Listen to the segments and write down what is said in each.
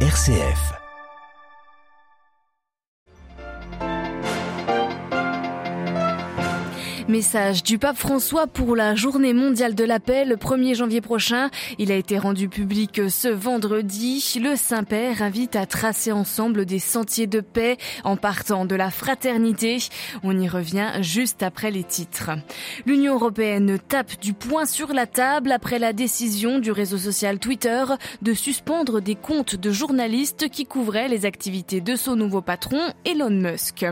RCF. Message du pape François pour la journée mondiale de la paix le 1er janvier prochain. Il a été rendu public ce vendredi. Le Saint-Père invite à tracer ensemble des sentiers de paix en partant de la fraternité. On y revient juste après les titres. L'Union européenne tape du poing sur la table après la décision du réseau social Twitter de suspendre des comptes de journalistes qui couvraient les activités de son nouveau patron, Elon Musk.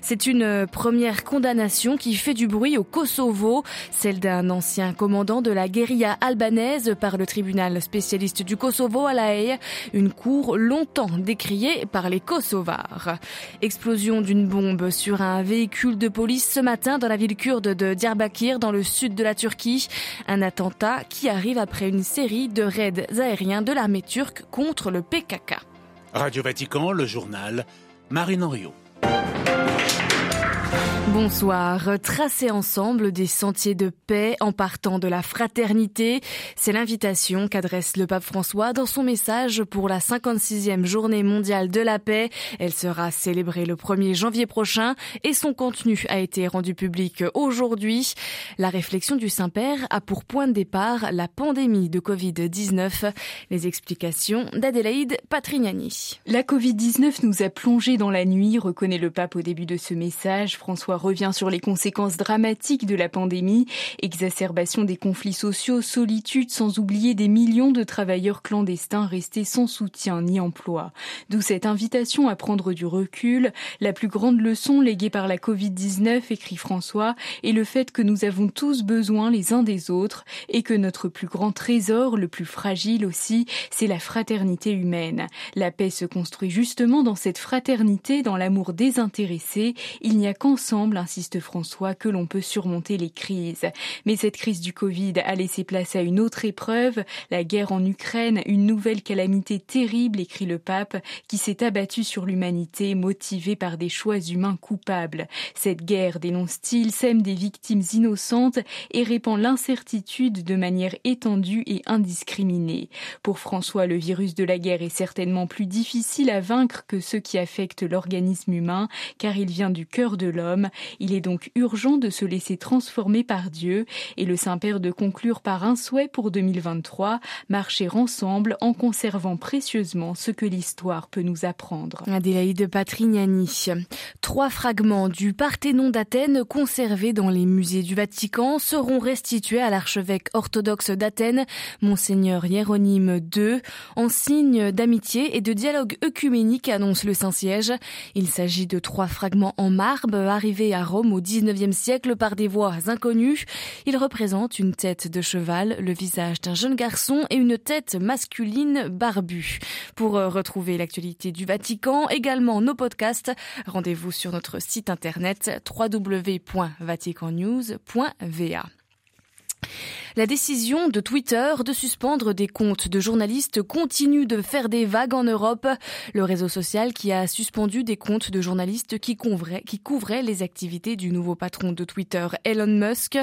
C'est une première condamnation qui fait du bruit au Kosovo, celle d'un ancien commandant de la guérilla albanaise par le tribunal spécialiste du Kosovo à La Haye, une cour longtemps décriée par les Kosovars. Explosion d'une bombe sur un véhicule de police ce matin dans la ville kurde de Diyarbakir dans le sud de la Turquie, un attentat qui arrive après une série de raids aériens de l'armée turque contre le PKK. Radio Vatican, le journal, Marine Henriot. Bonsoir. Tracer ensemble des sentiers de paix en partant de la fraternité, c'est l'invitation qu'adresse le pape François dans son message pour la 56e journée mondiale de la paix. Elle sera célébrée le 1er janvier prochain et son contenu a été rendu public aujourd'hui. La réflexion du Saint-Père a pour point de départ la pandémie de Covid-19. Les explications d'Adélaïde Patrignani. La Covid-19 nous a plongé dans la nuit, reconnaît le pape au début de ce message. Revient sur les conséquences dramatiques de la pandémie, exacerbation des conflits sociaux, solitude, sans oublier des millions de travailleurs clandestins restés sans soutien ni emploi. D'où cette invitation à prendre du recul. La plus grande leçon léguée par la Covid-19, écrit François, est le fait que nous avons tous besoin les uns des autres et que notre plus grand trésor, le plus fragile aussi, c'est la fraternité humaine. La paix se construit justement dans cette fraternité, dans l'amour désintéressé. Il n'y a qu'ensemble insiste François, que l'on peut surmonter les crises. Mais cette crise du Covid a laissé place à une autre épreuve, la guerre en Ukraine, une nouvelle calamité terrible, écrit le pape, qui s'est abattue sur l'humanité, motivée par des choix humains coupables. Cette guerre, dénonce-t-il, sème des victimes innocentes et répand l'incertitude de manière étendue et indiscriminée. Pour François, le virus de la guerre est certainement plus difficile à vaincre que ceux qui affectent l'organisme humain, car il vient du cœur de l'homme. Il est donc urgent de se laisser transformer par Dieu et le Saint-Père de conclure par un souhait pour 2023, marcher ensemble en conservant précieusement ce que l'histoire peut nous apprendre. Adélaïde Patrignani. Trois fragments du Parthénon d'Athènes conservés dans les musées du Vatican seront restitués à l'archevêque orthodoxe d'Athènes, Monseigneur Hieronyme II, en signe d'amitié et de dialogue œcuménique, annonce le Saint-Siège. Il s'agit de trois fragments en marbre arrivés à Rome au XIXe siècle par des voix inconnues. Il représente une tête de cheval, le visage d'un jeune garçon et une tête masculine barbue. Pour euh, retrouver l'actualité du Vatican, également nos podcasts, rendez-vous sur notre site internet www.vaticannews.va. La décision de Twitter de suspendre des comptes de journalistes continue de faire des vagues en Europe. Le réseau social qui a suspendu des comptes de journalistes qui couvraient, les activités du nouveau patron de Twitter, Elon Musk.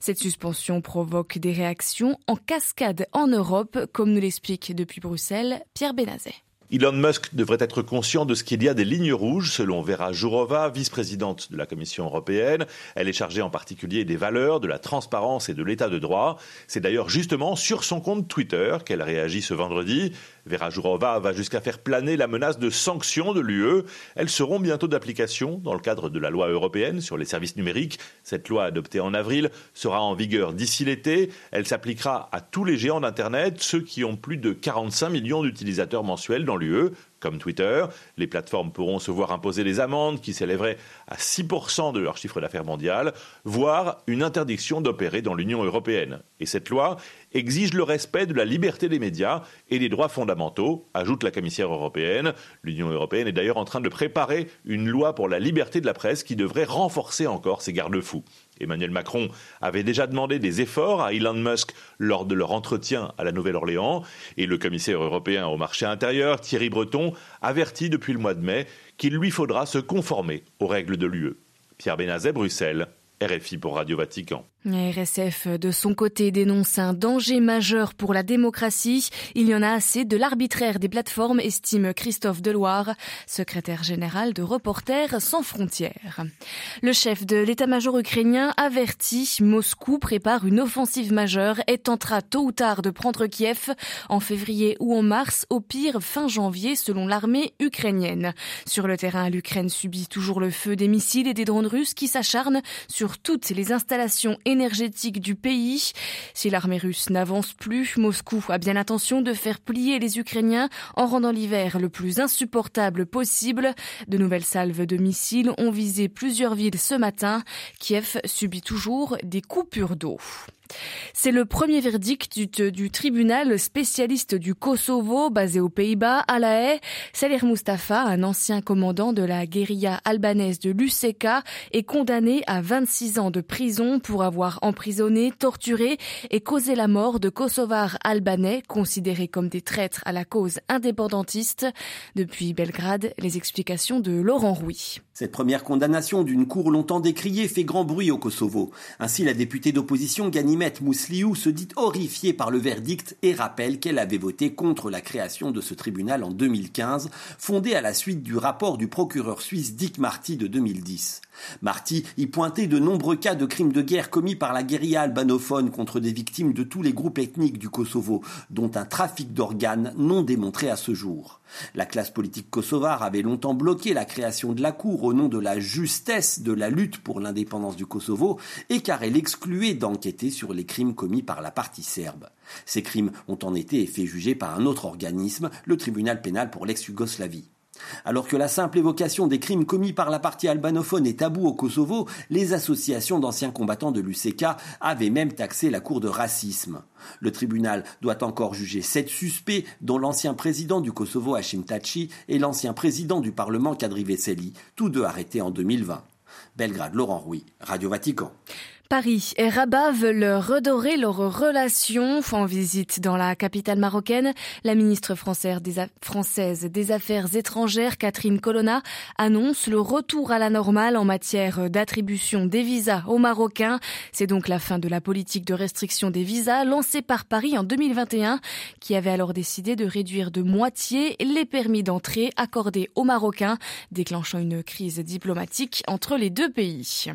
Cette suspension provoque des réactions en cascade en Europe, comme nous l'explique depuis Bruxelles Pierre Benazet. Elon Musk devrait être conscient de ce qu'il y a des lignes rouges, selon Vera Jourova, vice-présidente de la Commission européenne. Elle est chargée en particulier des valeurs, de la transparence et de l'état de droit. C'est d'ailleurs justement sur son compte Twitter qu'elle réagit ce vendredi. Vera Jourova va jusqu'à faire planer la menace de sanctions de l'UE. Elles seront bientôt d'application dans le cadre de la loi européenne sur les services numériques. Cette loi adoptée en avril sera en vigueur d'ici l'été. Elle s'appliquera à tous les géants d'Internet, ceux qui ont plus de 45 millions d'utilisateurs mensuels dans l'UE, comme Twitter. Les plateformes pourront se voir imposer des amendes qui s'élèveraient à 6% de leur chiffre d'affaires mondial, voire une interdiction d'opérer dans l'Union européenne. Et cette loi exige le respect de la liberté des médias et des droits fondamentaux, ajoute la commissaire européenne. L'Union européenne est d'ailleurs en train de préparer une loi pour la liberté de la presse qui devrait renforcer encore ces garde-fous. Emmanuel Macron avait déjà demandé des efforts à Elon Musk lors de leur entretien à la Nouvelle-Orléans et le commissaire européen au marché intérieur, Thierry Breton, avertit depuis le mois de mai qu'il lui faudra se conformer aux règles de l'UE. Pierre Benazet, Bruxelles, RFI pour Radio Vatican. RSF, de son côté, dénonce un danger majeur pour la démocratie. Il y en a assez de l'arbitraire des plateformes, estime Christophe Deloire, secrétaire général de Reporters sans frontières. Le chef de l'état-major ukrainien avertit Moscou prépare une offensive majeure et tentera tôt ou tard de prendre Kiev en février ou en mars, au pire fin janvier, selon l'armée ukrainienne. Sur le terrain, l'Ukraine subit toujours le feu des missiles et des drones russes qui s'acharnent sur toutes les installations énergétique du pays. Si l'armée russe n'avance plus, Moscou a bien l'intention de faire plier les Ukrainiens en rendant l'hiver le plus insupportable possible. De nouvelles salves de missiles ont visé plusieurs villes ce matin. Kiev subit toujours des coupures d'eau. C'est le premier verdict du, tribunal spécialiste du Kosovo basé aux Pays-Bas à La Haye. Salir Mustafa, un ancien commandant de la guérilla albanaise de l'UCK, est condamné à 26 ans de prison pour avoir emprisonné, torturé et causé la mort de Kosovars albanais considérés comme des traîtres à la cause indépendantiste. Depuis Belgrade, les explications de Laurent Rouy. Cette première condamnation d'une cour longtemps décriée fait grand bruit au Kosovo. Ainsi, la députée d'opposition Ganimet Mousliou se dit horrifiée par le verdict et rappelle qu'elle avait voté contre la création de ce tribunal en 2015, fondé à la suite du rapport du procureur suisse Dick Marty de 2010. Marty y pointait de nombreux cas de crimes de guerre commis par la guérilla albanophone contre des victimes de tous les groupes ethniques du Kosovo, dont un trafic d'organes non démontré à ce jour. La classe politique kosovare avait longtemps bloqué la création de la Cour au nom de la justesse de la lutte pour l'indépendance du Kosovo et car elle excluait d'enquêter sur les crimes commis par la partie serbe. Ces crimes ont en été fait juger par un autre organisme, le tribunal pénal pour l'ex-Yougoslavie. Alors que la simple évocation des crimes commis par la partie albanophone est tabou au Kosovo, les associations d'anciens combattants de l'UCK avaient même taxé la Cour de racisme. Le tribunal doit encore juger sept suspects, dont l'ancien président du Kosovo Hashim Tachi et l'ancien président du Parlement Kadri Veseli, tous deux arrêtés en 2020. Belgrade, Laurent Rouy, Radio Vatican. Paris et Rabat veulent redorer leurs relations. En visite dans la capitale marocaine, la ministre française des Affaires étrangères, Catherine Colonna, annonce le retour à la normale en matière d'attribution des visas aux Marocains. C'est donc la fin de la politique de restriction des visas lancée par Paris en 2021, qui avait alors décidé de réduire de moitié les permis d'entrée accordés aux Marocains, déclenchant une crise diplomatique entre les deux pays.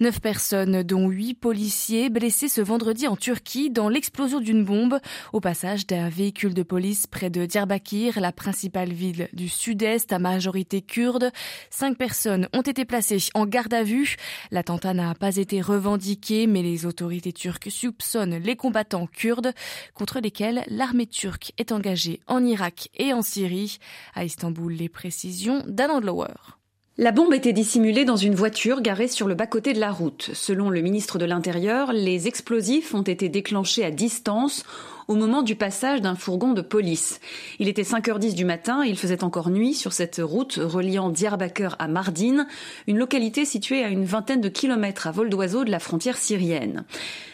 Neuf personnes, huit policiers blessés ce vendredi en Turquie dans l'explosion d'une bombe au passage d'un véhicule de police près de Diyarbakir, la principale ville du sud-est à majorité kurde. Cinq personnes ont été placées en garde à vue. L'attentat n'a pas été revendiqué, mais les autorités turques soupçonnent les combattants kurdes contre lesquels l'armée turque est engagée en Irak et en Syrie. À Istanbul, les précisions d'Anand Lower. La bombe était dissimulée dans une voiture garée sur le bas-côté de la route. Selon le ministre de l'Intérieur, les explosifs ont été déclenchés à distance au moment du passage d'un fourgon de police. Il était 5h10 du matin et il faisait encore nuit sur cette route reliant Diyarbakir à Mardin, une localité située à une vingtaine de kilomètres à vol d'oiseau de la frontière syrienne.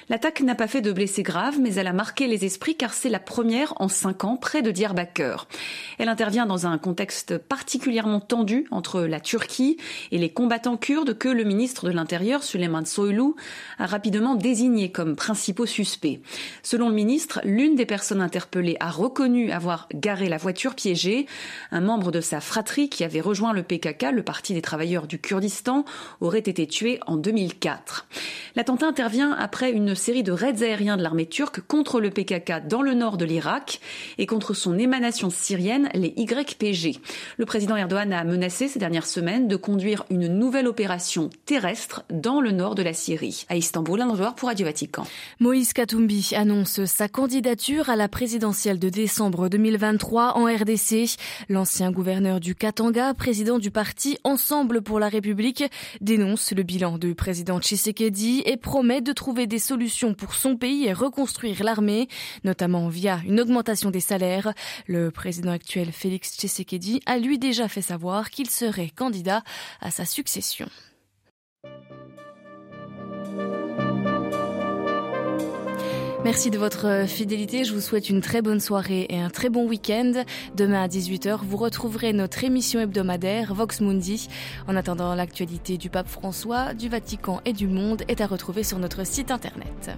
L'attaque n'a pas fait de blessés graves, mais elle a marqué les esprits car c'est la première en cinq ans près de Diyarbakir. Elle intervient dans un contexte particulièrement tendu entre la Turquie et les combattants kurdes que le ministre de l'Intérieur, Süleyman Soylu, a rapidement désignés comme principaux suspects. Selon le ministre, l'une des personnes interpellées a reconnu avoir garé la voiture piégée. Un membre de sa fratrie qui avait rejoint le PKK, le Parti des travailleurs du Kurdistan, aurait été tué en 2004. L'attentat intervient après une série de raids aériens de l'armée turque contre le PKK dans le nord de l'Irak et contre son émanation syrienne, les YPG. Le président Erdogan a menacé ces dernières semaines de conduire une nouvelle opération terrestre dans le nord de la Syrie. À Istanbul, un endroit pour Radio Vatican. Moïse Katumbi annonce sa candidature à la présidentielle de décembre 2023 en RDC. L'ancien gouverneur du Katanga, président du parti Ensemble pour la République, dénonce le bilan du président Tshisekedi et promet de trouver des solutions pour son pays et reconstruire l'armée, notamment via une augmentation des salaires. Le président actuel Félix Tshisekedi a lui déjà fait savoir qu'il serait candidat à sa succession. Merci de votre fidélité. Je vous souhaite une très bonne soirée et un très bon week-end. Demain à 18h, vous retrouverez notre émission hebdomadaire Vox Mundi. En attendant, l'actualité du pape François, du Vatican et du monde est à retrouver sur notre site internet.